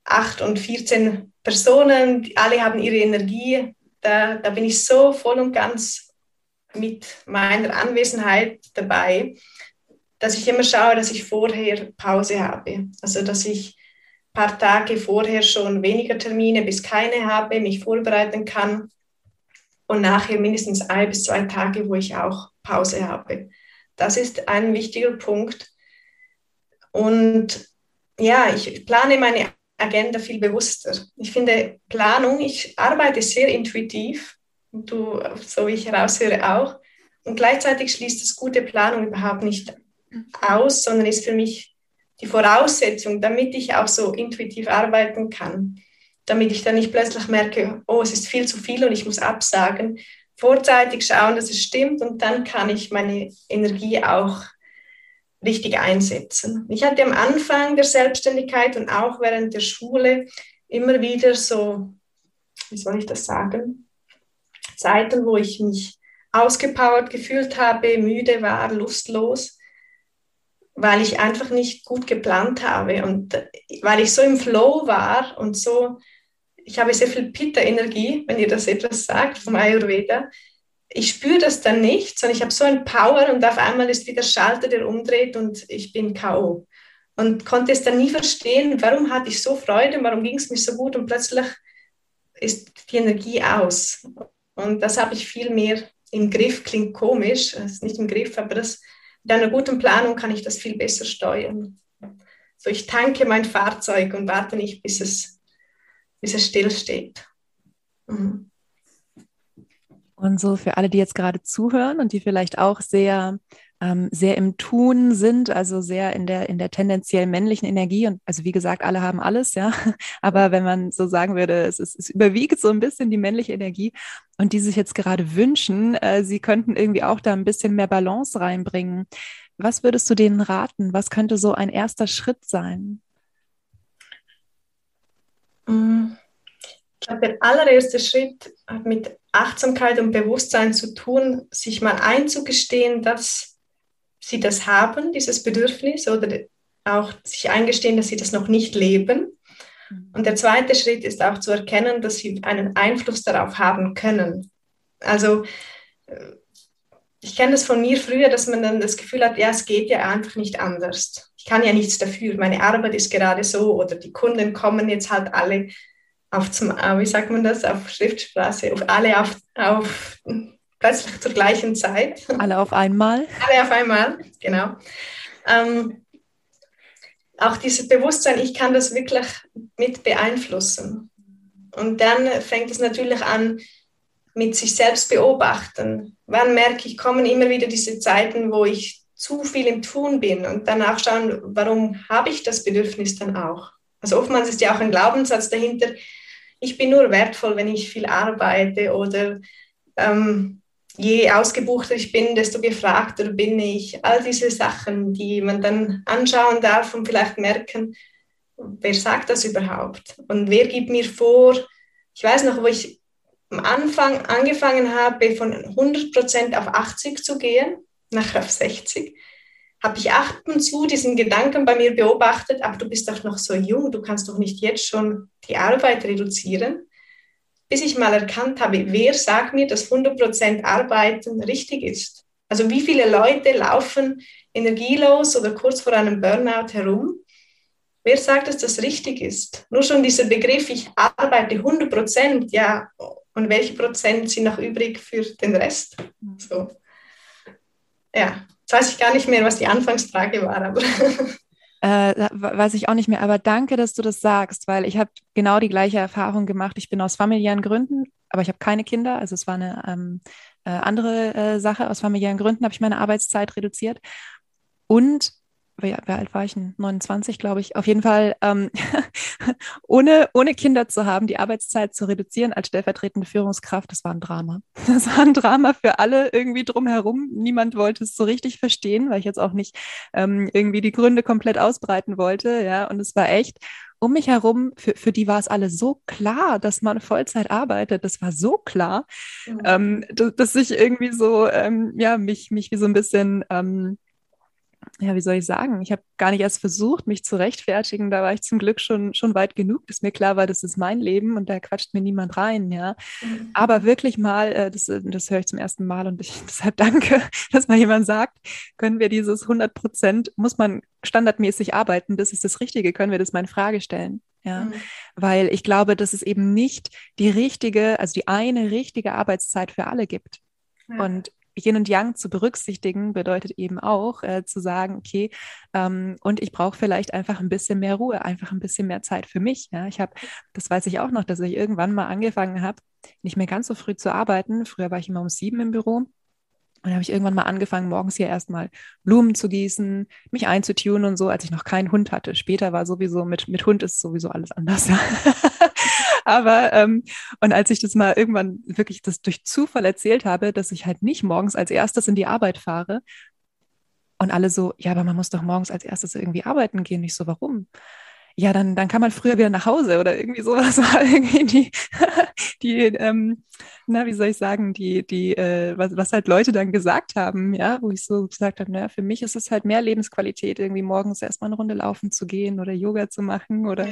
8 und 14 Personen, alle haben ihre Energie. Da, da bin ich so voll und ganz mit meiner Anwesenheit dabei, dass ich immer schaue, dass ich vorher Pause habe. Also dass ich ein paar Tage vorher schon weniger Termine bis keine habe, mich vorbereiten kann und nachher mindestens ein bis zwei Tage, wo ich auch Pause habe. Das ist ein wichtiger Punkt. Und ja, ich plane meine Agenda viel bewusster. Ich finde Planung, ich arbeite sehr intuitiv, du, so wie ich heraushöre, auch. Und gleichzeitig schließt das gute Planung überhaupt nicht aus, sondern ist für mich die Voraussetzung, damit ich auch so intuitiv arbeiten kann. Damit ich dann nicht plötzlich merke, oh, es ist viel zu viel und ich muss absagen. Vorzeitig schauen, dass es stimmt und dann kann ich meine Energie auch richtig einsetzen. Ich hatte am Anfang der Selbstständigkeit und auch während der Schule immer wieder so, wie soll ich das sagen, Zeiten, wo ich mich ausgepowert gefühlt habe, müde war, lustlos, weil ich einfach nicht gut geplant habe und weil ich so im Flow war und so, ich habe sehr viel Pitta-Energie, wenn ihr das etwas sagt, vom Ayurveda ich spüre das dann nicht, sondern ich habe so ein Power und auf einmal ist wieder Schalter, der umdreht und ich bin K.O. Und konnte es dann nie verstehen, warum hatte ich so Freude, warum ging es mir so gut und plötzlich ist die Energie aus. Und das habe ich viel mehr im Griff, klingt komisch, ist nicht im Griff, aber das, mit einer guten Planung kann ich das viel besser steuern. So, ich tanke mein Fahrzeug und warte nicht, bis es, bis es stillsteht. Mhm. Und so für alle, die jetzt gerade zuhören und die vielleicht auch sehr, ähm, sehr im Tun sind, also sehr in der, in der tendenziell männlichen Energie. Und also wie gesagt, alle haben alles, ja. [laughs] Aber wenn man so sagen würde, es, ist, es überwiegt so ein bisschen die männliche Energie und die sich jetzt gerade wünschen, äh, sie könnten irgendwie auch da ein bisschen mehr Balance reinbringen. Was würdest du denen raten? Was könnte so ein erster Schritt sein? Mm. Ich glaube, der allererste Schritt hat mit Achtsamkeit und Bewusstsein zu tun, sich mal einzugestehen, dass sie das haben, dieses Bedürfnis, oder auch sich eingestehen, dass sie das noch nicht leben. Mhm. Und der zweite Schritt ist auch zu erkennen, dass sie einen Einfluss darauf haben können. Also äh, ich kenne das von mir früher, dass man dann das Gefühl hat, ja, es geht ja einfach nicht anders. Ich kann ja nichts dafür. Meine Arbeit ist gerade so oder die Kunden kommen jetzt halt alle auf zum, äh, wie sagt man das, auf Schriftsprache, auf alle auf, auf plötzlich zur gleichen Zeit. [laughs] Alle auf einmal. Alle auf einmal, genau. Ähm, auch dieses Bewusstsein, ich kann das wirklich mit beeinflussen. Und dann fängt es natürlich an mit sich selbst beobachten. Wann merke ich, kommen immer wieder diese Zeiten, wo ich zu viel im Tun bin und danach schauen, warum habe ich das Bedürfnis dann auch? Also oftmals ist ja auch ein Glaubenssatz dahinter, ich bin nur wertvoll, wenn ich viel arbeite oder ähm, je ausgebuchter ich bin, desto gefragter bin ich. All diese Sachen, die man dann anschauen darf und vielleicht merken, wer sagt das überhaupt? Und wer gibt mir vor, ich weiß noch, wo ich am Anfang angefangen habe, von 100% auf 80 zu gehen, nachher auf 60 habe ich ab und zu diesen Gedanken bei mir beobachtet, aber du bist doch noch so jung, du kannst doch nicht jetzt schon die Arbeit reduzieren. Bis ich mal erkannt habe, wer sagt mir, dass 100% Arbeiten richtig ist. Also wie viele Leute laufen energielos oder kurz vor einem Burnout herum? Wer sagt, dass das richtig ist? Nur schon dieser Begriff, ich arbeite 100 ja, und welche Prozent sind noch übrig für den Rest? So. Ja, jetzt weiß ich gar nicht mehr, was die Anfangsfrage war, aber. [laughs] Äh, weiß ich auch nicht mehr, aber danke, dass du das sagst, weil ich habe genau die gleiche Erfahrung gemacht. Ich bin aus familiären Gründen, aber ich habe keine Kinder, also es war eine ähm, äh, andere äh, Sache. Aus familiären Gründen habe ich meine Arbeitszeit reduziert. Und wie, wie alt war ich denn? 29, glaube ich. Auf jeden Fall, ähm, [laughs] ohne, ohne Kinder zu haben, die Arbeitszeit zu reduzieren als stellvertretende Führungskraft, das war ein Drama. [laughs] Das war ein Drama für alle irgendwie drumherum. Niemand wollte es so richtig verstehen, weil ich jetzt auch nicht ähm, irgendwie die Gründe komplett ausbreiten wollte. Ja, und es war echt um mich herum, für, für die war es alle so klar, dass man Vollzeit arbeitet. Das war so klar, mhm. ähm, dass, dass, ich irgendwie so, ähm, ja, mich, mich wie so ein bisschen ähm, ja, wie soll ich sagen, ich habe gar nicht erst versucht, mich zu rechtfertigen. Da war ich zum Glück schon, schon weit genug, dass mir klar war, das ist mein Leben und da quatscht mir niemand rein, ja. Mhm. Aber wirklich mal, äh, das, das höre ich zum ersten Mal und ich [laughs] deshalb danke, dass mal jemand sagt, können wir dieses 100 Prozent, muss man standardmäßig arbeiten, das ist das Richtige, können wir das mal in Frage stellen. Ja, mhm. weil ich glaube, dass es eben nicht die richtige, also die eine richtige Arbeitszeit für alle gibt. Ja. Und Yin und Yang zu berücksichtigen, bedeutet eben auch äh, zu sagen, okay, ähm, und ich brauche vielleicht einfach ein bisschen mehr Ruhe, einfach ein bisschen mehr Zeit für mich. Ja? Ich habe, das weiß ich auch noch, dass ich irgendwann mal angefangen habe, nicht mehr ganz so früh zu arbeiten. Früher war ich immer um sieben im Büro. Und dann habe ich irgendwann mal angefangen, morgens hier erstmal Blumen zu gießen, mich einzutun und so, als ich noch keinen Hund hatte. Später war sowieso mit, mit Hund ist sowieso alles anders. Aber ähm, und als ich das mal irgendwann wirklich das durch Zufall erzählt habe, dass ich halt nicht morgens als erstes in die Arbeit fahre und alle so, ja, aber man muss doch morgens als erstes irgendwie arbeiten gehen. Ich so, warum? ja, dann, dann kann man früher wieder nach Hause oder irgendwie sowas [laughs] war irgendwie die, [laughs] die ähm, na, wie soll ich sagen, die, die, äh, was, was halt Leute dann gesagt haben, ja, wo ich so gesagt habe, naja, für mich ist es halt mehr Lebensqualität, irgendwie morgens erstmal eine Runde laufen zu gehen oder Yoga zu machen oder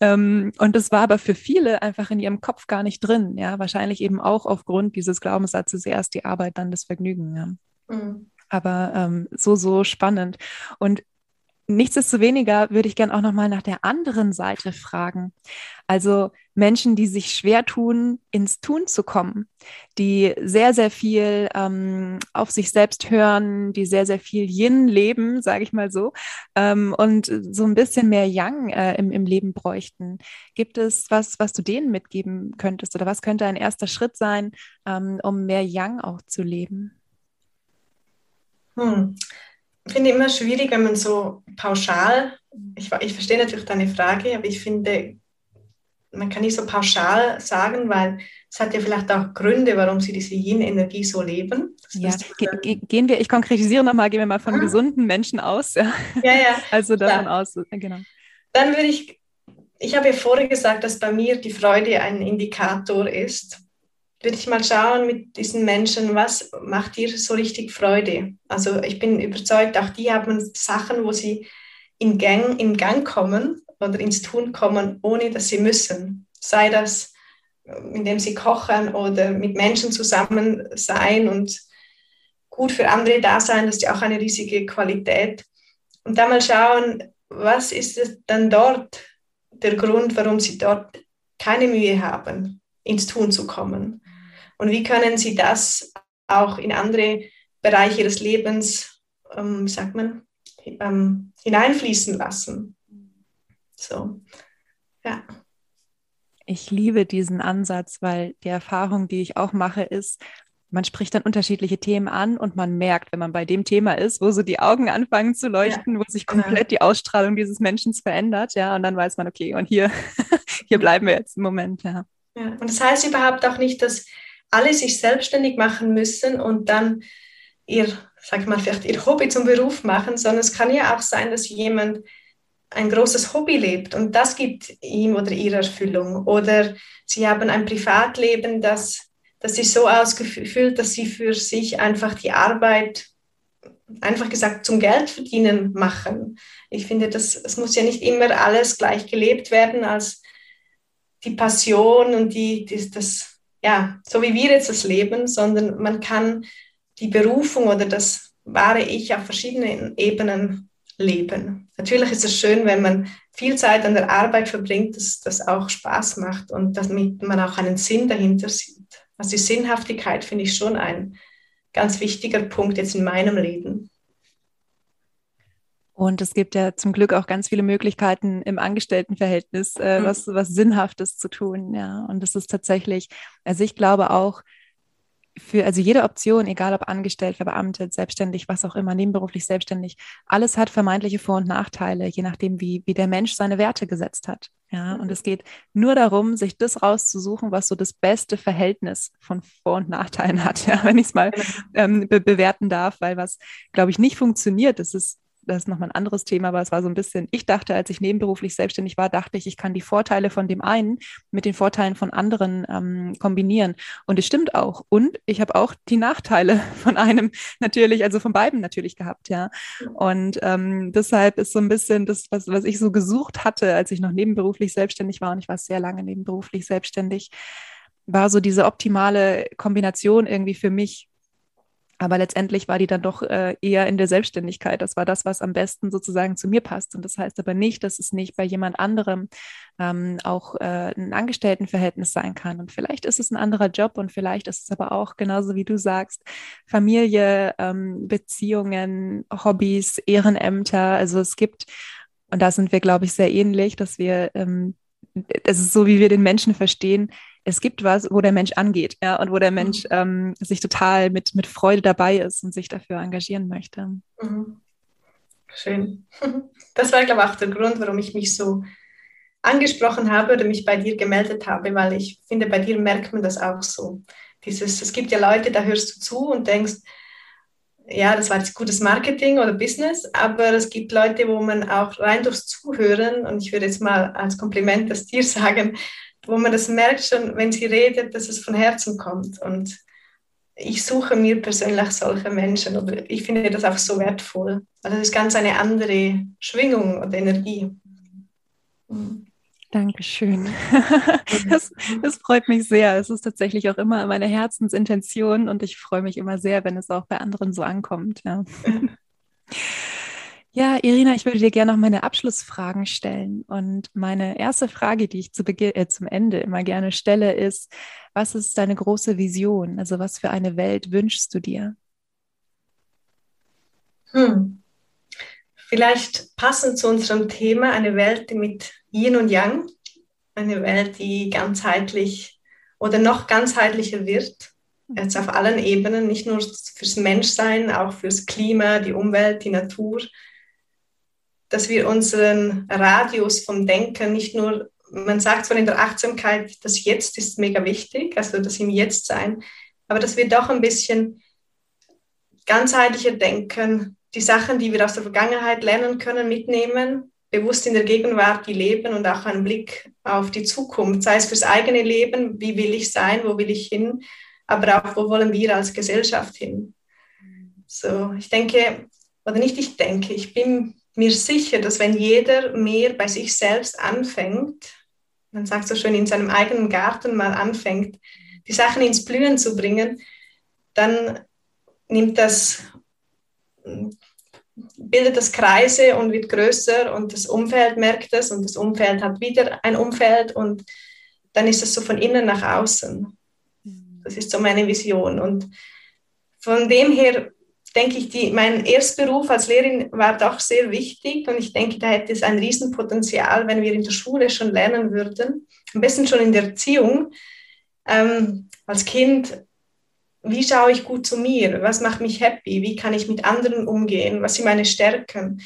ähm, und das war aber für viele einfach in ihrem Kopf gar nicht drin, ja, wahrscheinlich eben auch aufgrund dieses Glaubenssatzes erst die Arbeit, dann das Vergnügen, ja. Mhm. Aber ähm, so, so spannend. Und Nichtsdestoweniger würde ich gerne auch noch mal nach der anderen Seite fragen. Also Menschen, die sich schwer tun, ins Tun zu kommen, die sehr, sehr viel ähm, auf sich selbst hören, die sehr, sehr viel Yin leben, sage ich mal so, ähm, und so ein bisschen mehr Yang äh, im, im Leben bräuchten. Gibt es was, was du denen mitgeben könntest oder was könnte ein erster Schritt sein, ähm, um mehr Yang auch zu leben? Hm finde immer schwierig, wenn man so pauschal, ich, ich verstehe natürlich deine Frage, aber ich finde, man kann nicht so pauschal sagen, weil es hat ja vielleicht auch Gründe, warum sie diese Yin-Energie so leben. ja, ge gehen wir, ich konkretisiere nochmal, gehen wir mal von ah. gesunden Menschen aus. Ja, ja. ja. [laughs] Also davon ja. aus, genau. Dann würde ich, ich habe ja vorher gesagt, dass bei mir die Freude ein Indikator ist würde ich mal schauen mit diesen Menschen, was macht dir so richtig Freude? Also ich bin überzeugt, auch die haben Sachen, wo sie in Gang, in Gang kommen oder ins Tun kommen, ohne dass sie müssen. Sei das, indem sie kochen oder mit Menschen zusammen sein und gut für andere da sein, das ist ja auch eine riesige Qualität. Und dann mal schauen, was ist es dann dort der Grund, warum sie dort keine Mühe haben, ins Tun zu kommen. Und wie können Sie das auch in andere Bereiche des Lebens, ähm, sagt man, ähm, hineinfließen lassen? So, ja. Ich liebe diesen Ansatz, weil die Erfahrung, die ich auch mache, ist, man spricht dann unterschiedliche Themen an und man merkt, wenn man bei dem Thema ist, wo so die Augen anfangen zu leuchten, ja. wo sich komplett die Ausstrahlung dieses Menschen verändert, ja, und dann weiß man, okay, und hier, [laughs] hier bleiben wir jetzt im Moment, ja. ja. Und das heißt überhaupt auch nicht, dass alle sich selbstständig machen müssen und dann ihr, sag ich mal, vielleicht ihr Hobby zum Beruf machen, sondern es kann ja auch sein, dass jemand ein großes Hobby lebt und das gibt ihm oder ihr Erfüllung. Oder sie haben ein Privatleben, das, das ist so ausgefüllt, dass sie für sich einfach die Arbeit, einfach gesagt, zum Geld verdienen machen. Ich finde, das, es muss ja nicht immer alles gleich gelebt werden als die Passion und die, die das ja, so wie wir jetzt das leben, sondern man kann die Berufung oder das wahre Ich auf verschiedenen Ebenen leben. Natürlich ist es schön, wenn man viel Zeit an der Arbeit verbringt, dass das auch Spaß macht und damit man auch einen Sinn dahinter sieht. Also die Sinnhaftigkeit finde ich schon ein ganz wichtiger Punkt jetzt in meinem Leben. Und es gibt ja zum Glück auch ganz viele Möglichkeiten im Angestelltenverhältnis, äh, mhm. was, was Sinnhaftes zu tun. Ja, und das ist tatsächlich, also ich glaube auch, für, also jede Option, egal ob angestellt, verbeamtet, selbstständig, was auch immer, nebenberuflich, selbstständig, alles hat vermeintliche Vor- und Nachteile, je nachdem, wie, wie der Mensch seine Werte gesetzt hat. Ja, und es geht nur darum, sich das rauszusuchen, was so das beste Verhältnis von Vor- und Nachteilen hat, [laughs] ja, wenn ich es mal genau. ähm, be bewerten darf, weil was, glaube ich, nicht funktioniert, das ist das ist nochmal ein anderes Thema, aber es war so ein bisschen, ich dachte, als ich nebenberuflich selbstständig war, dachte ich, ich kann die Vorteile von dem einen mit den Vorteilen von anderen ähm, kombinieren. Und es stimmt auch. Und ich habe auch die Nachteile [laughs] von einem natürlich, also von beiden natürlich gehabt, ja. Und ähm, deshalb ist so ein bisschen das, was, was ich so gesucht hatte, als ich noch nebenberuflich selbstständig war, und ich war sehr lange nebenberuflich selbstständig, war so diese optimale Kombination irgendwie für mich aber letztendlich war die dann doch äh, eher in der Selbstständigkeit. Das war das, was am besten sozusagen zu mir passt. Und das heißt aber nicht, dass es nicht bei jemand anderem ähm, auch äh, ein Angestelltenverhältnis sein kann. Und vielleicht ist es ein anderer Job und vielleicht ist es aber auch genauso wie du sagst, Familie, ähm, Beziehungen, Hobbys, Ehrenämter. Also es gibt, und da sind wir, glaube ich, sehr ähnlich, dass wir, ähm, das ist so, wie wir den Menschen verstehen, es gibt was, wo der Mensch angeht, ja, und wo der Mensch mhm. ähm, sich total mit, mit Freude dabei ist und sich dafür engagieren möchte. Mhm. Schön. [laughs] Das war, glaube ich, auch der Grund, warum ich mich so angesprochen habe oder mich bei dir gemeldet habe, weil ich finde, bei dir merkt man das auch so. Dieses, es gibt ja Leute, da hörst du zu und denkst, ja, das war jetzt gutes Marketing oder Business, aber es gibt Leute, wo man auch rein durchs Zuhören, und ich würde jetzt mal als Kompliment das dir [laughs] sagen, wo man das merkt schon, wenn sie redet, dass es von Herzen kommt. Und ich suche mir persönlich solche Menschen oder ich finde das auch so wertvoll. Also das ist ganz eine andere Schwingung oder Energie. Mhm. Dankeschön. [laughs] Das, das, freut mich sehr. Es ist tatsächlich auch immer meine Herzensintention und ich freue mich immer sehr, wenn es auch bei anderen so ankommt. Ja. [laughs] Ja, Irina, ich würde dir gerne noch meine Abschlussfragen stellen. Und meine erste Frage, die ich zu Beginn, äh, zum Ende immer gerne stelle, ist, was ist deine große Vision? Also was für eine Welt wünschst du dir? Hm. Vielleicht passend zu unserem Thema, eine Welt mit Yin und Yang, eine Welt, die ganzheitlich oder noch ganzheitlicher wird, jetzt auf allen Ebenen, nicht nur fürs Menschsein, auch fürs Klima, die Umwelt, die Natur, dass wir unseren Radius vom Denken nicht nur, man sagt zwar in der Achtsamkeit, das Jetzt ist mega wichtig, also das im Jetzt sein, aber dass wir doch ein bisschen ganzheitlicher denken, die Sachen, die wir aus der Vergangenheit lernen können, mitnehmen, bewusst in der Gegenwart die leben und auch einen Blick auf die Zukunft, sei es fürs eigene Leben, wie will ich sein, wo will ich hin, aber auch, wo wollen wir als Gesellschaft hin. So, ich denke, oder nicht ich denke, ich bin mir sicher, dass wenn jeder mehr bei sich selbst anfängt, man sagt so schön, in seinem eigenen Garten mal anfängt, die Sachen ins Blühen zu bringen, dann nimmt das, bildet das Kreise und wird größer und das Umfeld merkt es und das Umfeld hat wieder ein Umfeld und dann ist es so von innen nach außen. Das ist so meine Vision. Und von dem her denke ich, die, mein Erstberuf als Lehrerin war doch sehr wichtig und ich denke, da hätte es ein Riesenpotenzial, wenn wir in der Schule schon lernen würden, am besten schon in der Erziehung, ähm, als Kind, wie schaue ich gut zu mir, was macht mich happy, wie kann ich mit anderen umgehen, was sind meine Stärken,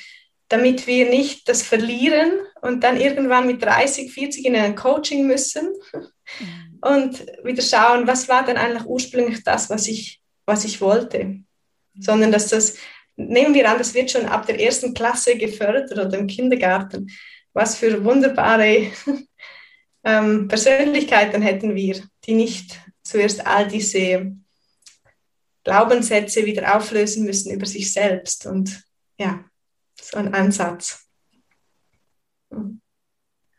damit wir nicht das verlieren und dann irgendwann mit 30, 40 in ein Coaching müssen mhm. und wieder schauen, was war denn eigentlich ursprünglich das, was ich, was ich wollte sondern dass das, nehmen wir an, das wird schon ab der ersten Klasse gefördert oder im Kindergarten. Was für wunderbare [laughs] ähm, Persönlichkeiten hätten wir, die nicht zuerst all diese Glaubenssätze wieder auflösen müssen über sich selbst. Und ja, so ein Ansatz.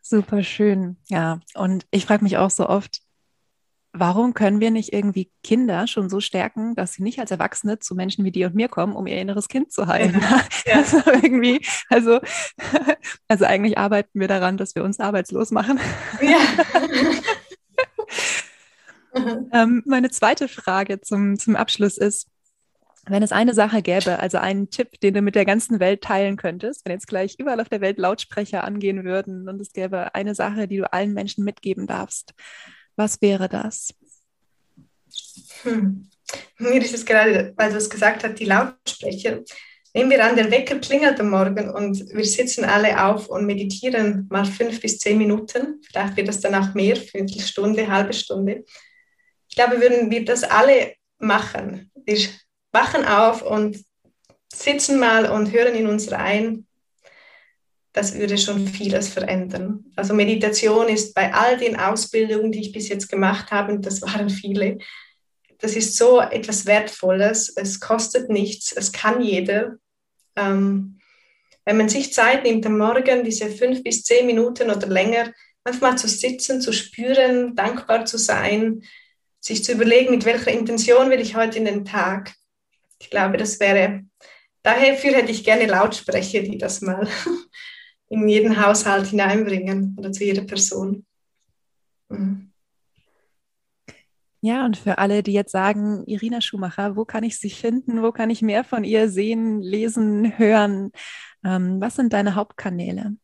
Super schön, ja. Und ich frage mich auch so oft, warum können wir nicht irgendwie Kinder schon so stärken, dass sie nicht als Erwachsene zu Menschen wie dir und mir kommen, um ihr inneres Kind zu heilen? Ja. [laughs] Also irgendwie, also, [laughs] also eigentlich arbeiten wir daran, dass wir uns arbeitslos machen. Ja. [laughs] ähm, meine zweite Frage zum, zum Abschluss ist, wenn es eine Sache gäbe, also einen Tipp, den du mit der ganzen Welt teilen könntest, wenn jetzt gleich überall auf der Welt Lautsprecher angehen würden und es gäbe eine Sache, die du allen Menschen mitgeben darfst, was wäre das? Hm. Mir ist es gerade, weil du es gesagt hast, die Lautsprecher. Nehmen wir an, der Wecker klingelt am Morgen und wir sitzen alle auf und meditieren mal fünf bis zehn Minuten. Vielleicht wird das dann auch mehr, Viertelstunde, halbe Stunde. Ich glaube, würden wir das alle machen. Wir wachen auf und sitzen mal und hören in uns rein, das würde schon vieles verändern. Also Meditation ist bei all den Ausbildungen, die ich bis jetzt gemacht habe, und das waren viele, das ist so etwas Wertvolles. Es kostet nichts, es kann jeder. Ähm, wenn man sich Zeit nimmt am Morgen, diese fünf bis zehn Minuten oder länger, manchmal zu sitzen, zu spüren, dankbar zu sein, sich zu überlegen, mit welcher Intention will ich heute in den Tag. Ich glaube, das wäre, dafür hätte ich gerne Lautsprecher, die das mal in jeden Haushalt hineinbringen oder zu jeder Person. Mhm. Ja, und für alle, die jetzt sagen, Irina Schumacher, wo kann ich sie finden? Wo kann ich mehr von ihr sehen, lesen, hören? Ähm, was sind deine Hauptkanäle?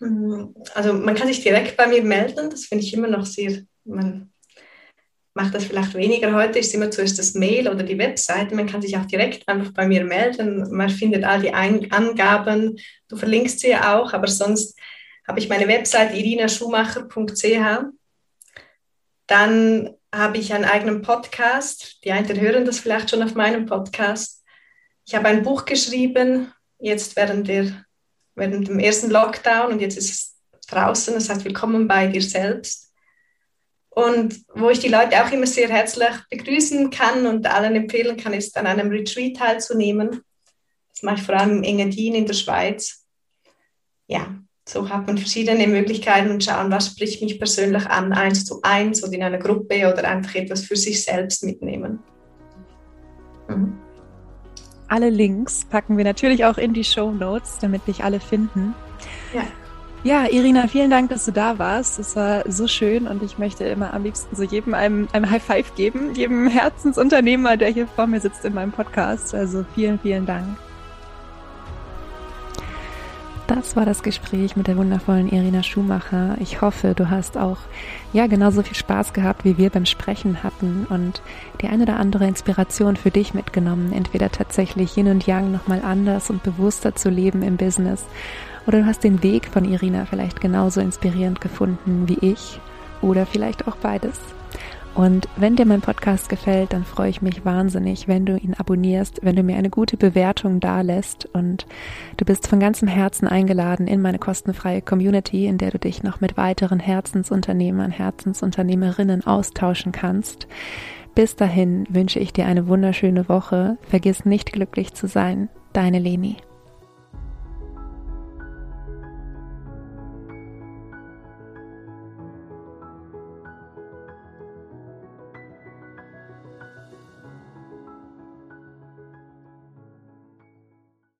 Mhm. Also man kann sich direkt bei mir melden, das finde ich immer noch sehr, man macht das vielleicht weniger. Heute ist immer zuerst das Mail oder die Webseite. Man kann sich auch direkt einfach bei mir melden. Man findet all die Ein Angaben. Du verlinkst sie ja auch, aber sonst habe ich meine Webseite irinaschumacher.ch. Dann habe ich einen eigenen Podcast. Die einen hören das vielleicht schon auf meinem Podcast. Ich habe ein Buch geschrieben, jetzt während, der, während dem ersten Lockdown und jetzt ist es draußen. Das heißt, willkommen bei dir selbst und wo ich die Leute auch immer sehr herzlich begrüßen kann und allen empfehlen kann, ist an einem Retreat teilzunehmen. Das mache ich vor allem im Engadin in der Schweiz. Ja, so hat man verschiedene Möglichkeiten und schauen, was spricht mich persönlich an, eins zu eins oder in einer Gruppe oder einfach etwas für sich selbst mitnehmen. Mhm. Alle Links packen wir natürlich auch in die Show Notes, damit dich alle finden. Ja. Ja, Irina, vielen Dank, dass du da warst. Es war so schön und ich möchte immer am liebsten so jedem einem, einem High Five geben, jedem Herzensunternehmer, der hier vor mir sitzt in meinem Podcast. Also vielen, vielen Dank. Das war das Gespräch mit der wundervollen Irina Schumacher. Ich hoffe, du hast auch ja genauso viel Spaß gehabt, wie wir beim Sprechen hatten und die eine oder andere Inspiration für dich mitgenommen, entweder tatsächlich Yin und Yang nochmal anders und bewusster zu leben im Business oder du hast den Weg von Irina vielleicht genauso inspirierend gefunden wie ich oder vielleicht auch beides. Und wenn dir mein Podcast gefällt, dann freue ich mich wahnsinnig, wenn du ihn abonnierst, wenn du mir eine gute Bewertung dalässt und du bist von ganzem Herzen eingeladen in meine kostenfreie Community, in der du dich noch mit weiteren Herzensunternehmern, Herzensunternehmerinnen austauschen kannst. Bis dahin wünsche ich dir eine wunderschöne Woche. Vergiss nicht glücklich zu sein. Deine Leni.